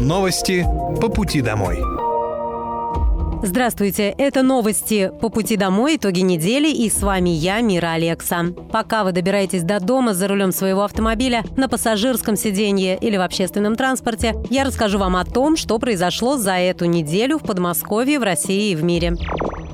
Новости по пути домой. Здравствуйте, это новости по пути домой, итоги недели, и с вами я, Мира Алекса. Пока вы добираетесь до дома за рулем своего автомобиля, на пассажирском сиденье или в общественном транспорте, я расскажу вам о том, что произошло за эту неделю в Подмосковье, в России и в мире.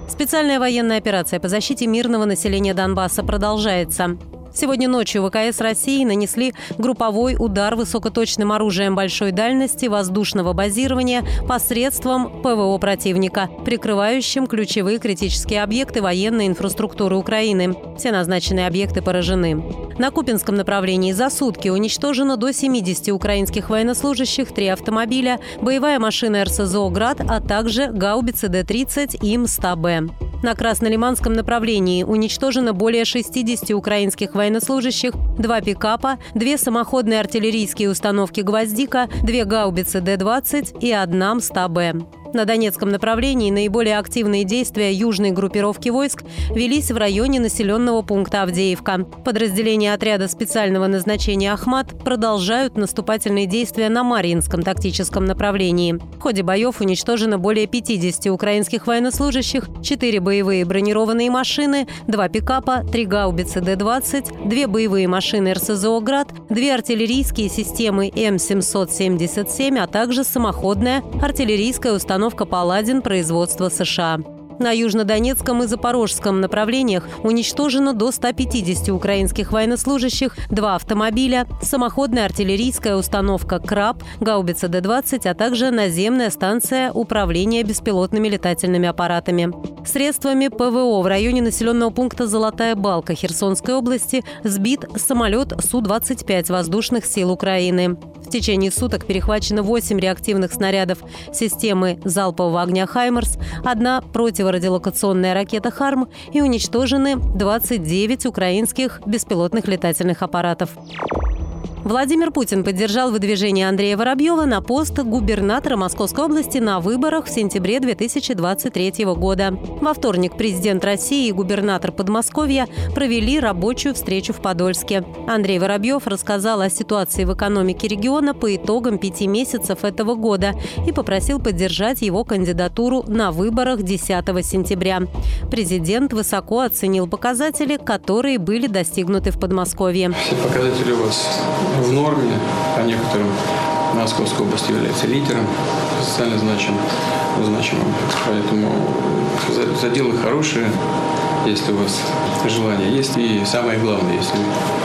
Специальная военная операция по защите мирного населения Донбасса продолжается. Сегодня ночью ВКС России нанесли групповой удар высокоточным оружием большой дальности воздушного базирования посредством ПВО противника, прикрывающим ключевые критические объекты военной инфраструктуры Украины. Все назначенные объекты поражены. На Купинском направлении за сутки уничтожено до 70 украинских военнослужащих, три автомобиля, боевая машина РСЗО «Град», а также гаубицы Д-30 и М-100Б. На Краснолиманском направлении уничтожено более 60 украинских военнослужащих, два пикапа, две самоходные артиллерийские установки «Гвоздика», две гаубицы Д-20 и одна МСТА-Б. На Донецком направлении наиболее активные действия южной группировки войск велись в районе населенного пункта Авдеевка. Подразделения отряда специального назначения «Ахмат» продолжают наступательные действия на Марьинском тактическом направлении. В ходе боев уничтожено более 50 украинских военнослужащих, 4 боевые бронированные машины, 2 пикапа, 3 гаубицы Д-20, 2 боевые машины РСЗО «Град», 2 артиллерийские системы М777, а также самоходная артиллерийская установка установка «Паладин» производства США. На южнодонецком и запорожском направлениях уничтожено до 150 украинских военнослужащих, два автомобиля, самоходная артиллерийская установка «Краб», гаубица Д-20, а также наземная станция управления беспилотными летательными аппаратами. Средствами ПВО в районе населенного пункта «Золотая Балка» Херсонской области сбит самолет Су-25 воздушных сил Украины. Течение суток перехвачено 8 реактивных снарядов системы залпового огня «Хаймерс», одна противорадиолокационная ракета «Харм» и уничтожены 29 украинских беспилотных летательных аппаратов. Владимир Путин поддержал выдвижение Андрея Воробьева на пост губернатора Московской области на выборах в сентябре 2023 года. Во вторник президент России и губернатор Подмосковья провели рабочую встречу в Подольске. Андрей Воробьев рассказал о ситуации в экономике региона по итогам пяти месяцев этого года и попросил поддержать его кандидатуру на выборах 10 сентября. Президент высоко оценил показатели, которые были достигнуты в Подмосковье. Все показатели у вас в норме, по некоторым Московская область является лидером, социально значим, значимым. Поэтому заделы хорошие, если у вас желание есть. И самое главное, если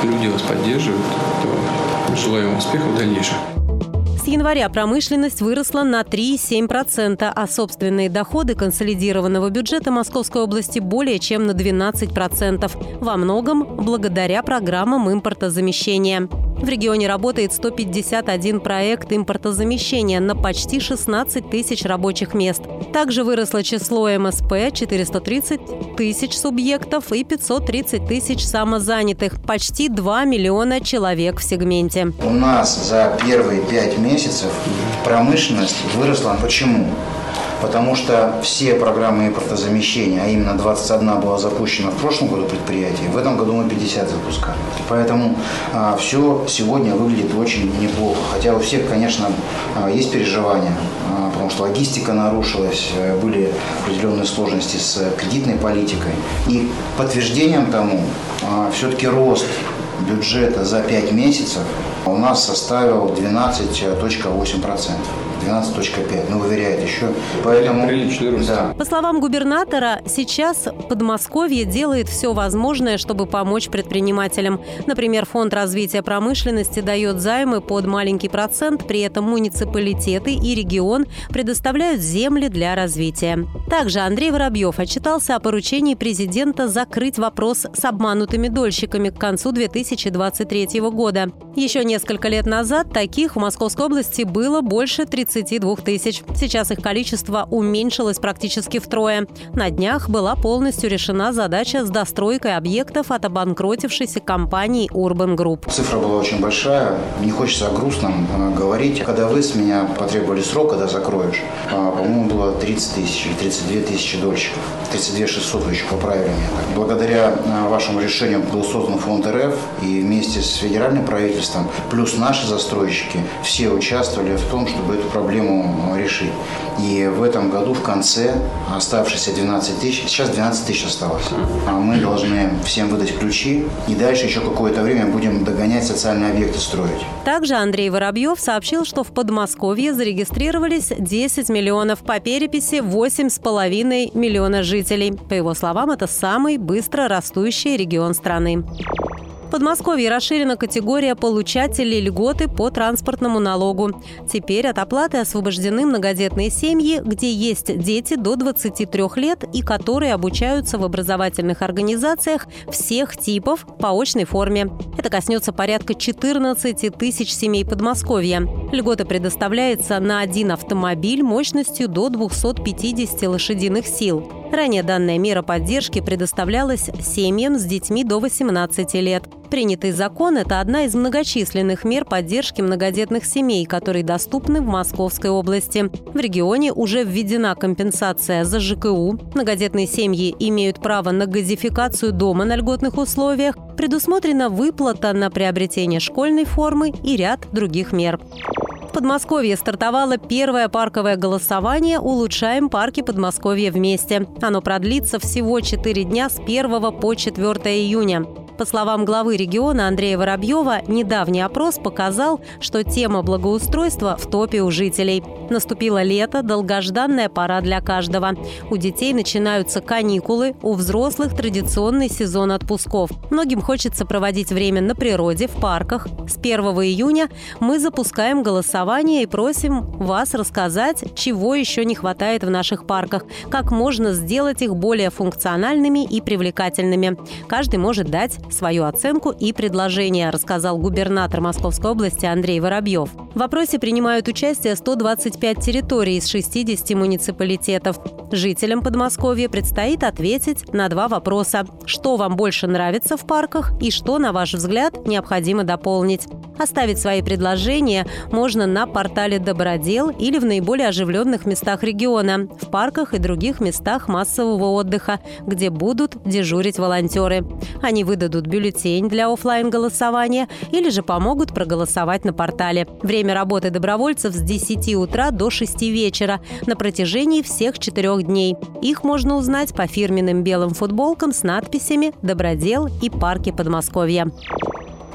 люди вас поддерживают, то желаю вам успехов в дальнейшем января промышленность выросла на 3,7%, а собственные доходы консолидированного бюджета Московской области более чем на 12%. Во многом благодаря программам импортозамещения. В регионе работает 151 проект импортозамещения на почти 16 тысяч рабочих мест. Также выросло число МСП – 430 тысяч субъектов и 530 тысяч самозанятых. Почти 2 миллиона человек в сегменте. У нас за первые пять месяцев промышленность выросла. Почему? Потому что все программы импортозамещения, а именно 21 была запущена в прошлом году предприятий, в этом году мы 50 запускаем. Поэтому а, все сегодня выглядит очень неплохо. Хотя у всех, конечно, а, есть переживания, а, потому что логистика нарушилась, а, были определенные сложности с кредитной политикой. И подтверждением тому а, все-таки рост бюджета за 5 месяцев у нас составил 12.8%. 12.5, ну, выверяет еще. Поэтому, Приличный рост. Да. По словам губернатора, сейчас Подмосковье делает все возможное, чтобы помочь предпринимателям. Например, Фонд развития промышленности дает займы под маленький процент, при этом муниципалитеты и регион предоставляют земли для развития. Также Андрей Воробьев отчитался о поручении президента закрыть вопрос с обманутыми дольщиками к концу 2023 года. Еще несколько лет назад таких в Московской области было больше 32 тысяч. Сейчас их количество уменьшилось практически втрое. На днях была полностью решена задача с достройкой объектов от обанкротившейся компании Urban Group. Цифра была очень большая. Не хочется о грустном э, говорить. Когда вы с меня потребовали срок, когда закроешь, а, по-моему, было 30 тысяч или 32 тысячи дольщиков. 32 600 вы еще поправили меня. Благодаря э, вашему решению был создан фонд РФ, и вместе с федеральным правительством плюс наши застройщики, все участвовали в том, чтобы эту проблему решить. И в этом году в конце оставшиеся 12 тысяч, сейчас 12 тысяч осталось. А мы должны всем выдать ключи и дальше еще какое-то время будем догонять социальные объекты строить. Также Андрей Воробьев сообщил, что в Подмосковье зарегистрировались 10 миллионов по переписи 8,5 миллиона жителей. По его словам, это самый быстро растущий регион страны. В Подмосковье расширена категория получателей льготы по транспортному налогу. Теперь от оплаты освобождены многодетные семьи, где есть дети до 23 лет и которые обучаются в образовательных организациях всех типов по очной форме. Это коснется порядка 14 тысяч семей Подмосковья. Льгота предоставляется на один автомобиль мощностью до 250 лошадиных сил. Ранее данная мера поддержки предоставлялась семьям с детьми до 18 лет. Принятый закон – это одна из многочисленных мер поддержки многодетных семей, которые доступны в Московской области. В регионе уже введена компенсация за ЖКУ. Многодетные семьи имеют право на газификацию дома на льготных условиях. Предусмотрена выплата на приобретение школьной формы и ряд других мер. В Подмосковье стартовало первое парковое голосование «Улучшаем парки Подмосковья вместе». Оно продлится всего 4 дня с 1 по 4 июня. По словам главы региона Андрея Воробьева, недавний опрос показал, что тема благоустройства в топе у жителей. Наступило лето, долгожданная пора для каждого. У детей начинаются каникулы, у взрослых традиционный сезон отпусков. Многим хочется проводить время на природе, в парках. С 1 июня мы запускаем голосование и просим вас рассказать, чего еще не хватает в наших парках, как можно сделать их более функциональными и привлекательными. Каждый может дать свою оценку и предложение, рассказал губернатор Московской области Андрей Воробьев. В вопросе принимают участие 125 территорий из 60 муниципалитетов. Жителям Подмосковья предстоит ответить на два вопроса. Что вам больше нравится в парках и что, на ваш взгляд, необходимо дополнить? Оставить свои предложения можно на портале «Добродел» или в наиболее оживленных местах региона, в парках и других местах массового отдыха, где будут дежурить волонтеры. Они выдадут бюллетень для офлайн голосования или же помогут проголосовать на портале. Время работы добровольцев с 10 утра до 6 вечера на протяжении всех четырех дней. Их можно узнать по фирменным белым футболкам с надписями «Добродел» и «Парки Подмосковья».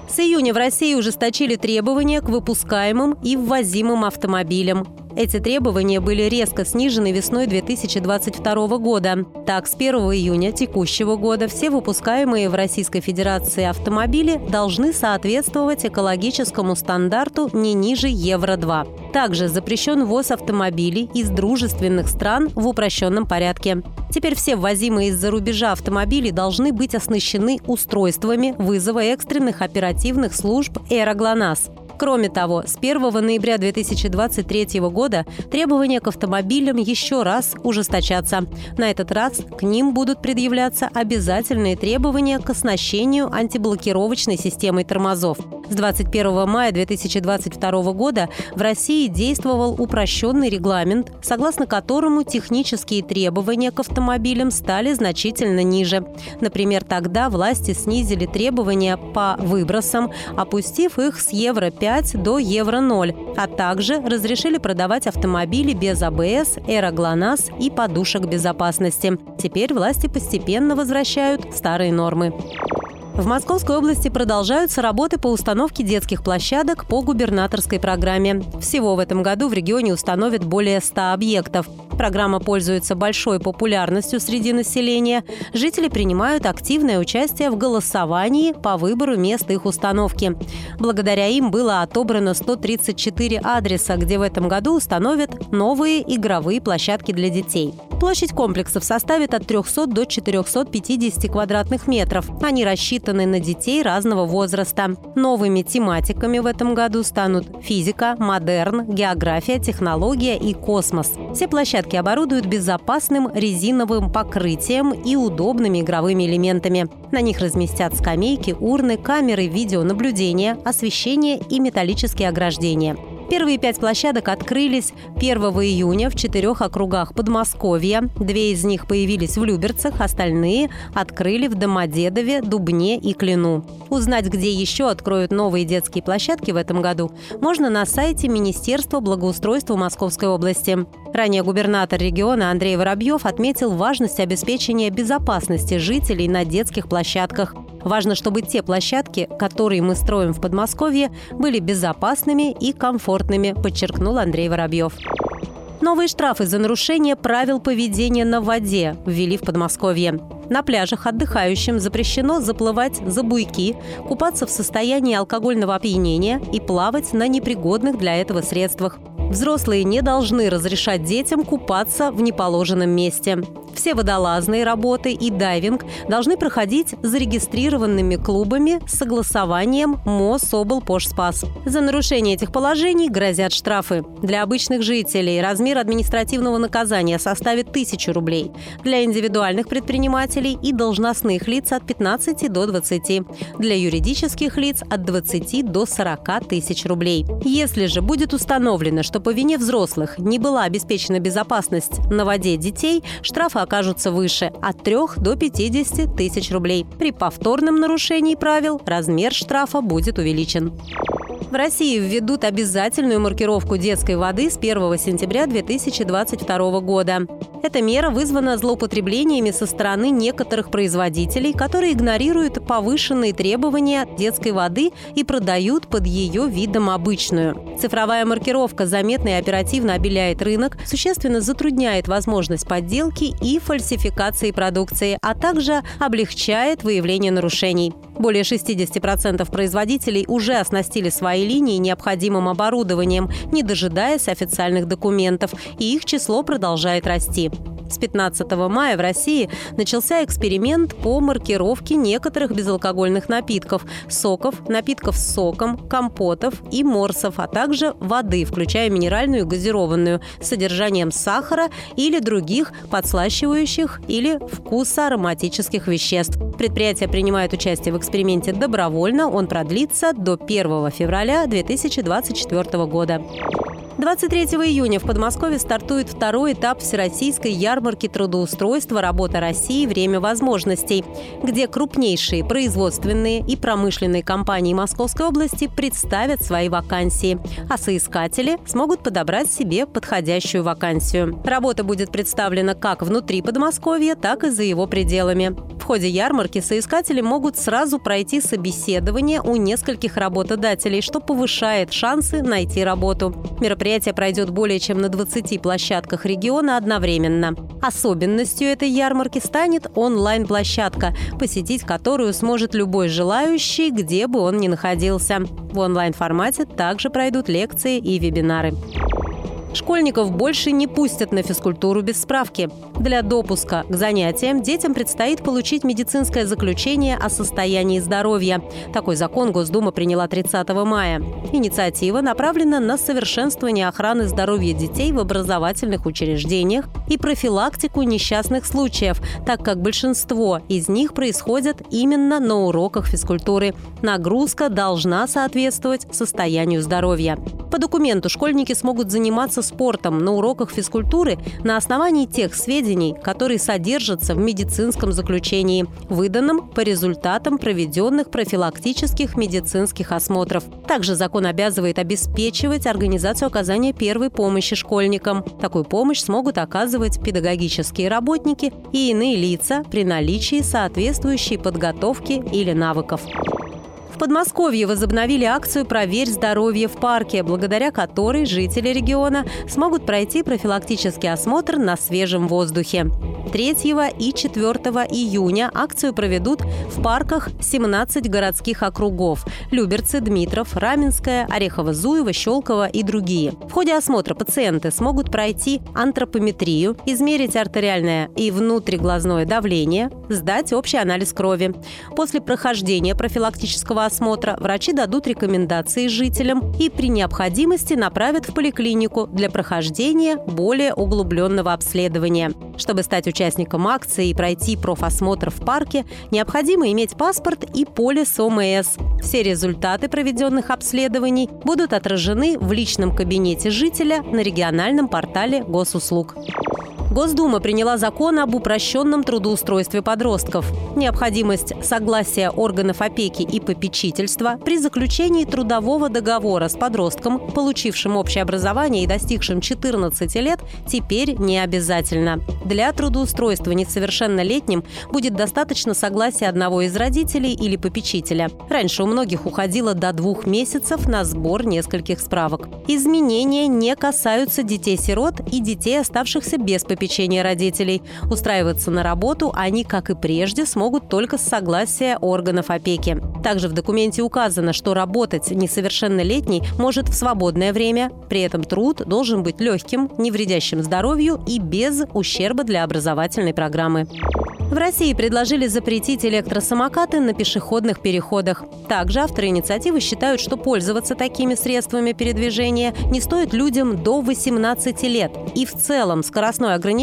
С июня в России ужесточили требования к выпускаемым и ввозимым автомобилям. Эти требования были резко снижены весной 2022 года. Так, с 1 июня текущего года все выпускаемые в Российской Федерации автомобили должны соответствовать экологическому стандарту не ниже Евро-2. Также запрещен ввоз автомобилей из дружественных стран в упрощенном порядке. Теперь все ввозимые из-за рубежа автомобили должны быть оснащены устройствами вызова экстренных оперативных служб «Эроглонасс». Кроме того, с 1 ноября 2023 года требования к автомобилям еще раз ужесточатся. На этот раз к ним будут предъявляться обязательные требования к оснащению антиблокировочной системой тормозов. С 21 мая 2022 года в России действовал упрощенный регламент, согласно которому технические требования к автомобилям стали значительно ниже. Например, тогда власти снизили требования по выбросам, опустив их с Евро-5 5 до Евро-0, а также разрешили продавать автомобили без АБС, эроглонасс и подушек безопасности. Теперь власти постепенно возвращают старые нормы. В Московской области продолжаются работы по установке детских площадок по губернаторской программе. Всего в этом году в регионе установят более 100 объектов. Программа пользуется большой популярностью среди населения. Жители принимают активное участие в голосовании по выбору мест их установки. Благодаря им было отобрано 134 адреса, где в этом году установят новые игровые площадки для детей. Площадь комплексов составит от 300 до 450 квадратных метров. Они рассчитаны на детей разного возраста. Новыми тематиками в этом году станут физика, модерн, география, технология и космос. Все площадки оборудуют безопасным резиновым покрытием и удобными игровыми элементами. На них разместят скамейки, урны, камеры видеонаблюдения, освещение и металлические ограждения. Первые пять площадок открылись 1 июня в четырех округах Подмосковья. Две из них появились в Люберцах, остальные открыли в Домодедове, Дубне и Клину. Узнать, где еще откроют новые детские площадки в этом году, можно на сайте Министерства благоустройства Московской области. Ранее губернатор региона Андрей Воробьев отметил важность обеспечения безопасности жителей на детских площадках. Важно, чтобы те площадки, которые мы строим в Подмосковье, были безопасными и комфортными, подчеркнул Андрей Воробьев. Новые штрафы за нарушение правил поведения на воде ввели в Подмосковье. На пляжах отдыхающим запрещено заплывать за буйки, купаться в состоянии алкогольного опьянения и плавать на непригодных для этого средствах. Взрослые не должны разрешать детям купаться в неположенном месте. Все водолазные работы и дайвинг должны проходить зарегистрированными клубами с согласованием Мособлпошспас. За нарушение этих положений грозят штрафы. Для обычных жителей размер административного наказания составит 1000 рублей. Для индивидуальных предпринимателей и должностных лиц от 15 до 20. Для юридических лиц от 20 до 40 тысяч рублей. Если же будет установлено, что по вине взрослых не была обеспечена безопасность на воде детей, штрафы окажутся выше – от 3 до 50 тысяч рублей. При повторном нарушении правил размер штрафа будет увеличен. В России введут обязательную маркировку детской воды с 1 сентября 2022 года. Эта мера вызвана злоупотреблениями со стороны некоторых производителей, которые игнорируют повышенные требования детской воды и продают под ее видом обычную. Цифровая маркировка заметно и оперативно обеляет рынок, существенно затрудняет возможность подделки и фальсификации продукции, а также облегчает выявление нарушений. Более 60% производителей уже оснастили свои линии необходимым оборудованием, не дожидаясь официальных документов, и их число продолжает расти. С 15 мая в России начался эксперимент по маркировке некоторых безалкогольных напитков – соков, напитков с соком, компотов и морсов, а также воды, включая минеральную и газированную, с содержанием сахара или других подслащивающих или вкусоароматических веществ. Предприятие принимает участие в эксперименте добровольно, он продлится до 1 февраля 2024 года. 23 июня в Подмосковье стартует второй этап Всероссийской ярмарки трудоустройства «Работа России. Время возможностей», где крупнейшие производственные и промышленные компании Московской области представят свои вакансии, а соискатели смогут подобрать себе подходящую вакансию. Работа будет представлена как внутри Подмосковья, так и за его пределами. В ходе ярмарки соискатели могут сразу пройти собеседование у нескольких работодателей, что повышает шансы найти работу. Мероприятие пройдет более чем на 20 площадках региона одновременно. Особенностью этой ярмарки станет онлайн-площадка, посетить которую сможет любой желающий, где бы он ни находился. В онлайн-формате также пройдут лекции и вебинары. Школьников больше не пустят на физкультуру без справки. Для допуска к занятиям детям предстоит получить медицинское заключение о состоянии здоровья. Такой закон Госдума приняла 30 мая. Инициатива направлена на совершенствование охраны здоровья детей в образовательных учреждениях и профилактику несчастных случаев, так как большинство из них происходят именно на уроках физкультуры. Нагрузка должна соответствовать состоянию здоровья. По документу школьники смогут заниматься спортом на уроках физкультуры на основании тех сведений, которые содержатся в медицинском заключении, выданном по результатам проведенных профилактических медицинских осмотров. Также закон обязывает обеспечивать организацию оказания первой помощи школьникам. Такую помощь смогут оказывать педагогические работники и иные лица при наличии соответствующей подготовки или навыков. В Подмосковье возобновили акцию «Проверь здоровье в парке», благодаря которой жители региона смогут пройти профилактический осмотр на свежем воздухе. 3 и 4 июня акцию проведут в парках 17 городских округов – Люберцы, Дмитров, Раменская, Орехово-Зуево, Щелково и другие. В ходе осмотра пациенты смогут пройти антропометрию, измерить артериальное и внутриглазное давление, сдать общий анализ крови. После прохождения профилактического осмотра врачи дадут рекомендации жителям и при необходимости направят в поликлинику для прохождения более углубленного обследования. Чтобы стать участником акции и пройти профосмотр в парке, необходимо иметь паспорт и полис ОМС. Все результаты проведенных обследований будут отражены в личном кабинете жителя на региональном портале госуслуг. Госдума приняла закон об упрощенном трудоустройстве подростков. Необходимость согласия органов опеки и попечительства при заключении трудового договора с подростком, получившим общее образование и достигшим 14 лет, теперь не обязательно. Для трудоустройства несовершеннолетним будет достаточно согласия одного из родителей или попечителя. Раньше у многих уходило до двух месяцев на сбор нескольких справок. Изменения не касаются детей-сирот и детей, оставшихся без попечителя попечения родителей. Устраиваться на работу они, как и прежде, смогут только с согласия органов опеки. Также в документе указано, что работать несовершеннолетний может в свободное время. При этом труд должен быть легким, не вредящим здоровью и без ущерба для образовательной программы. В России предложили запретить электросамокаты на пешеходных переходах. Также авторы инициативы считают, что пользоваться такими средствами передвижения не стоит людям до 18 лет. И в целом скоростное ограничение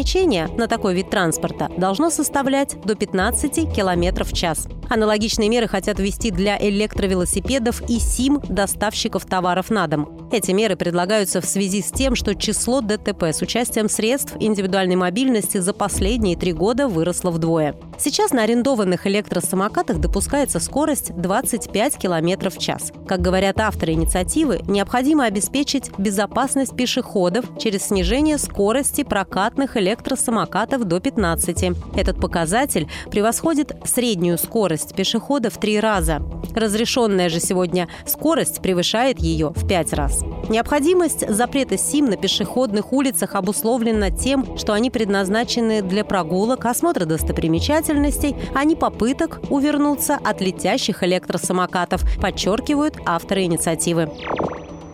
на такой вид транспорта должно составлять до 15 км в час. Аналогичные меры хотят ввести для электровелосипедов и СИМ доставщиков товаров на дом. Эти меры предлагаются в связи с тем, что число ДТП с участием средств индивидуальной мобильности за последние три года выросло вдвое. Сейчас на арендованных электросамокатах допускается скорость 25 км в час. Как говорят авторы инициативы, необходимо обеспечить безопасность пешеходов через снижение скорости прокатных электросамокатов до 15. Этот показатель превосходит среднюю скорость пешехода в три раза. Разрешенная же сегодня скорость превышает ее в пять раз. Необходимость запрета СИМ на пешеходных улицах обусловлена тем, что они предназначены для прогулок, осмотра достопримечательностей, а не попыток увернуться от летящих электросамокатов, подчеркивают авторы инициативы.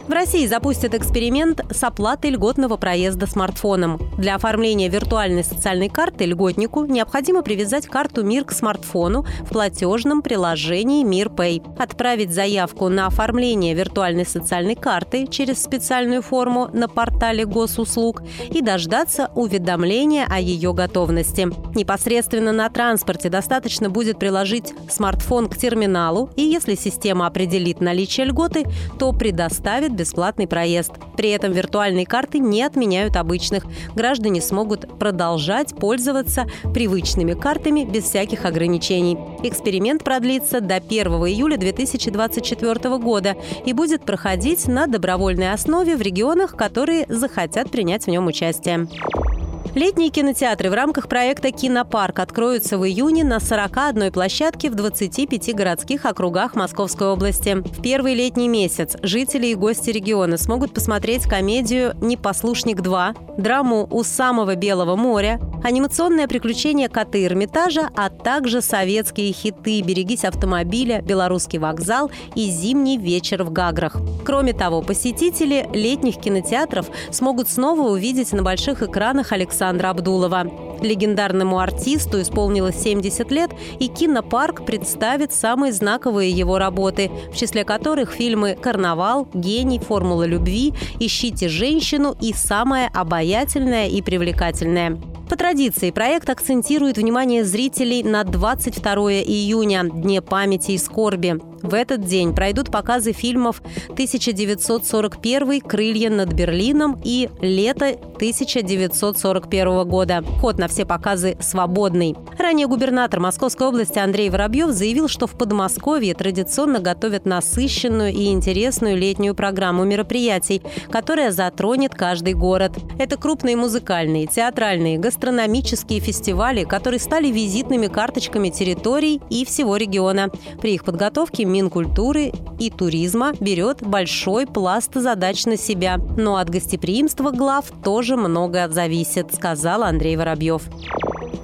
В России запустят эксперимент с оплатой льготного проезда смартфоном. Для оформления виртуальной социальной карты льготнику необходимо привязать карту МИР к смартфону в платежном приложении МИР Pay, отправить заявку на оформление виртуальной социальной карты через специальную форму на портале госуслуг и дождаться уведомления о ее готовности. Непосредственно на транспорте достаточно будет приложить смартфон к терминалу, и если система определит наличие льготы, то предоставит бесплатный проезд. При этом виртуальные карты не отменяют обычных. Граждане смогут продолжать пользоваться привычными картами без всяких ограничений. Эксперимент продлится до 1 июля 2024 года и будет проходить на добровольной основе в регионах, которые захотят принять в нем участие. Летние кинотеатры в рамках проекта «Кинопарк» откроются в июне на 41 площадке в 25 городских округах Московской области. В первый летний месяц жители и гости региона смогут посмотреть комедию «Непослушник 2», драму «У самого Белого моря», анимационное приключение «Коты Эрмитажа», а также советские хиты «Берегись автомобиля», «Белорусский вокзал» и «Зимний вечер в Гаграх». Кроме того, посетители летних кинотеатров смогут снова увидеть на больших экранах Александра Александра Абдулова. Легендарному артисту исполнилось 70 лет, и кинопарк представит самые знаковые его работы, в числе которых фильмы «Карнавал», «Гений», «Формула любви», «Ищите женщину» и «Самое обаятельное и привлекательное». По традиции, проект акцентирует внимание зрителей на 22 июня, Дне памяти и скорби. В этот день пройдут показы фильмов 1941 «Крылья над Берлином» и «Лето 1941 года». Ход на все показы свободный. Ранее губернатор Московской области Андрей Воробьев заявил, что в Подмосковье традиционно готовят насыщенную и интересную летнюю программу мероприятий, которая затронет каждый город. Это крупные музыкальные, театральные, гастрономические фестивали, которые стали визитными карточками территорий и всего региона. При их подготовке Минкультуры и туризма берет большой пласт задач на себя. Но от гостеприимства глав тоже много зависит, сказал Андрей Воробьев.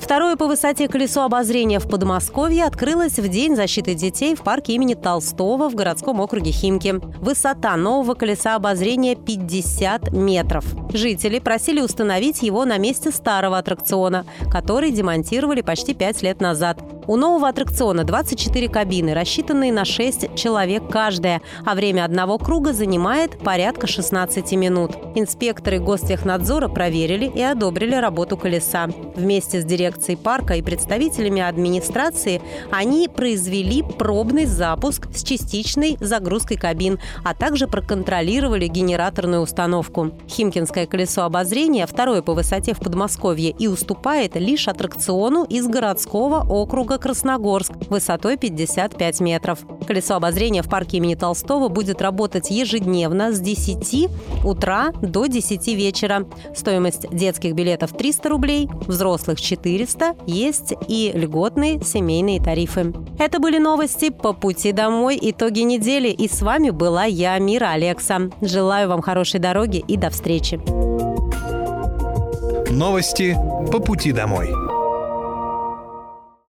Второе по высоте колесо обозрения в Подмосковье открылось в День защиты детей в парке имени Толстого в городском округе Химки. Высота нового колеса обозрения 50 метров. Жители просили установить его на месте старого аттракциона, который демонтировали почти пять лет назад. У нового аттракциона 24 кабины, рассчитанные на 6 человек каждая, а время одного круга занимает порядка 16 минут. Инспекторы Гостехнадзора проверили и одобрили работу колеса. Вместе с дирекцией парка и представителями администрации они произвели пробный запуск с частичной загрузкой кабин, а также проконтролировали генераторную установку. Химкинское колесо обозрения второе по высоте в Подмосковье и уступает лишь аттракциону из городского округа Красногорск высотой 55 метров. Колесо обозрения в парке имени Толстого будет работать ежедневно с 10 утра до 10 вечера. Стоимость детских билетов 300 рублей, взрослых 400, есть и льготные семейные тарифы. Это были новости по пути домой, итоги недели. И с вами была я, Мира Алекса. Желаю вам хорошей дороги и до встречи. Новости по пути домой.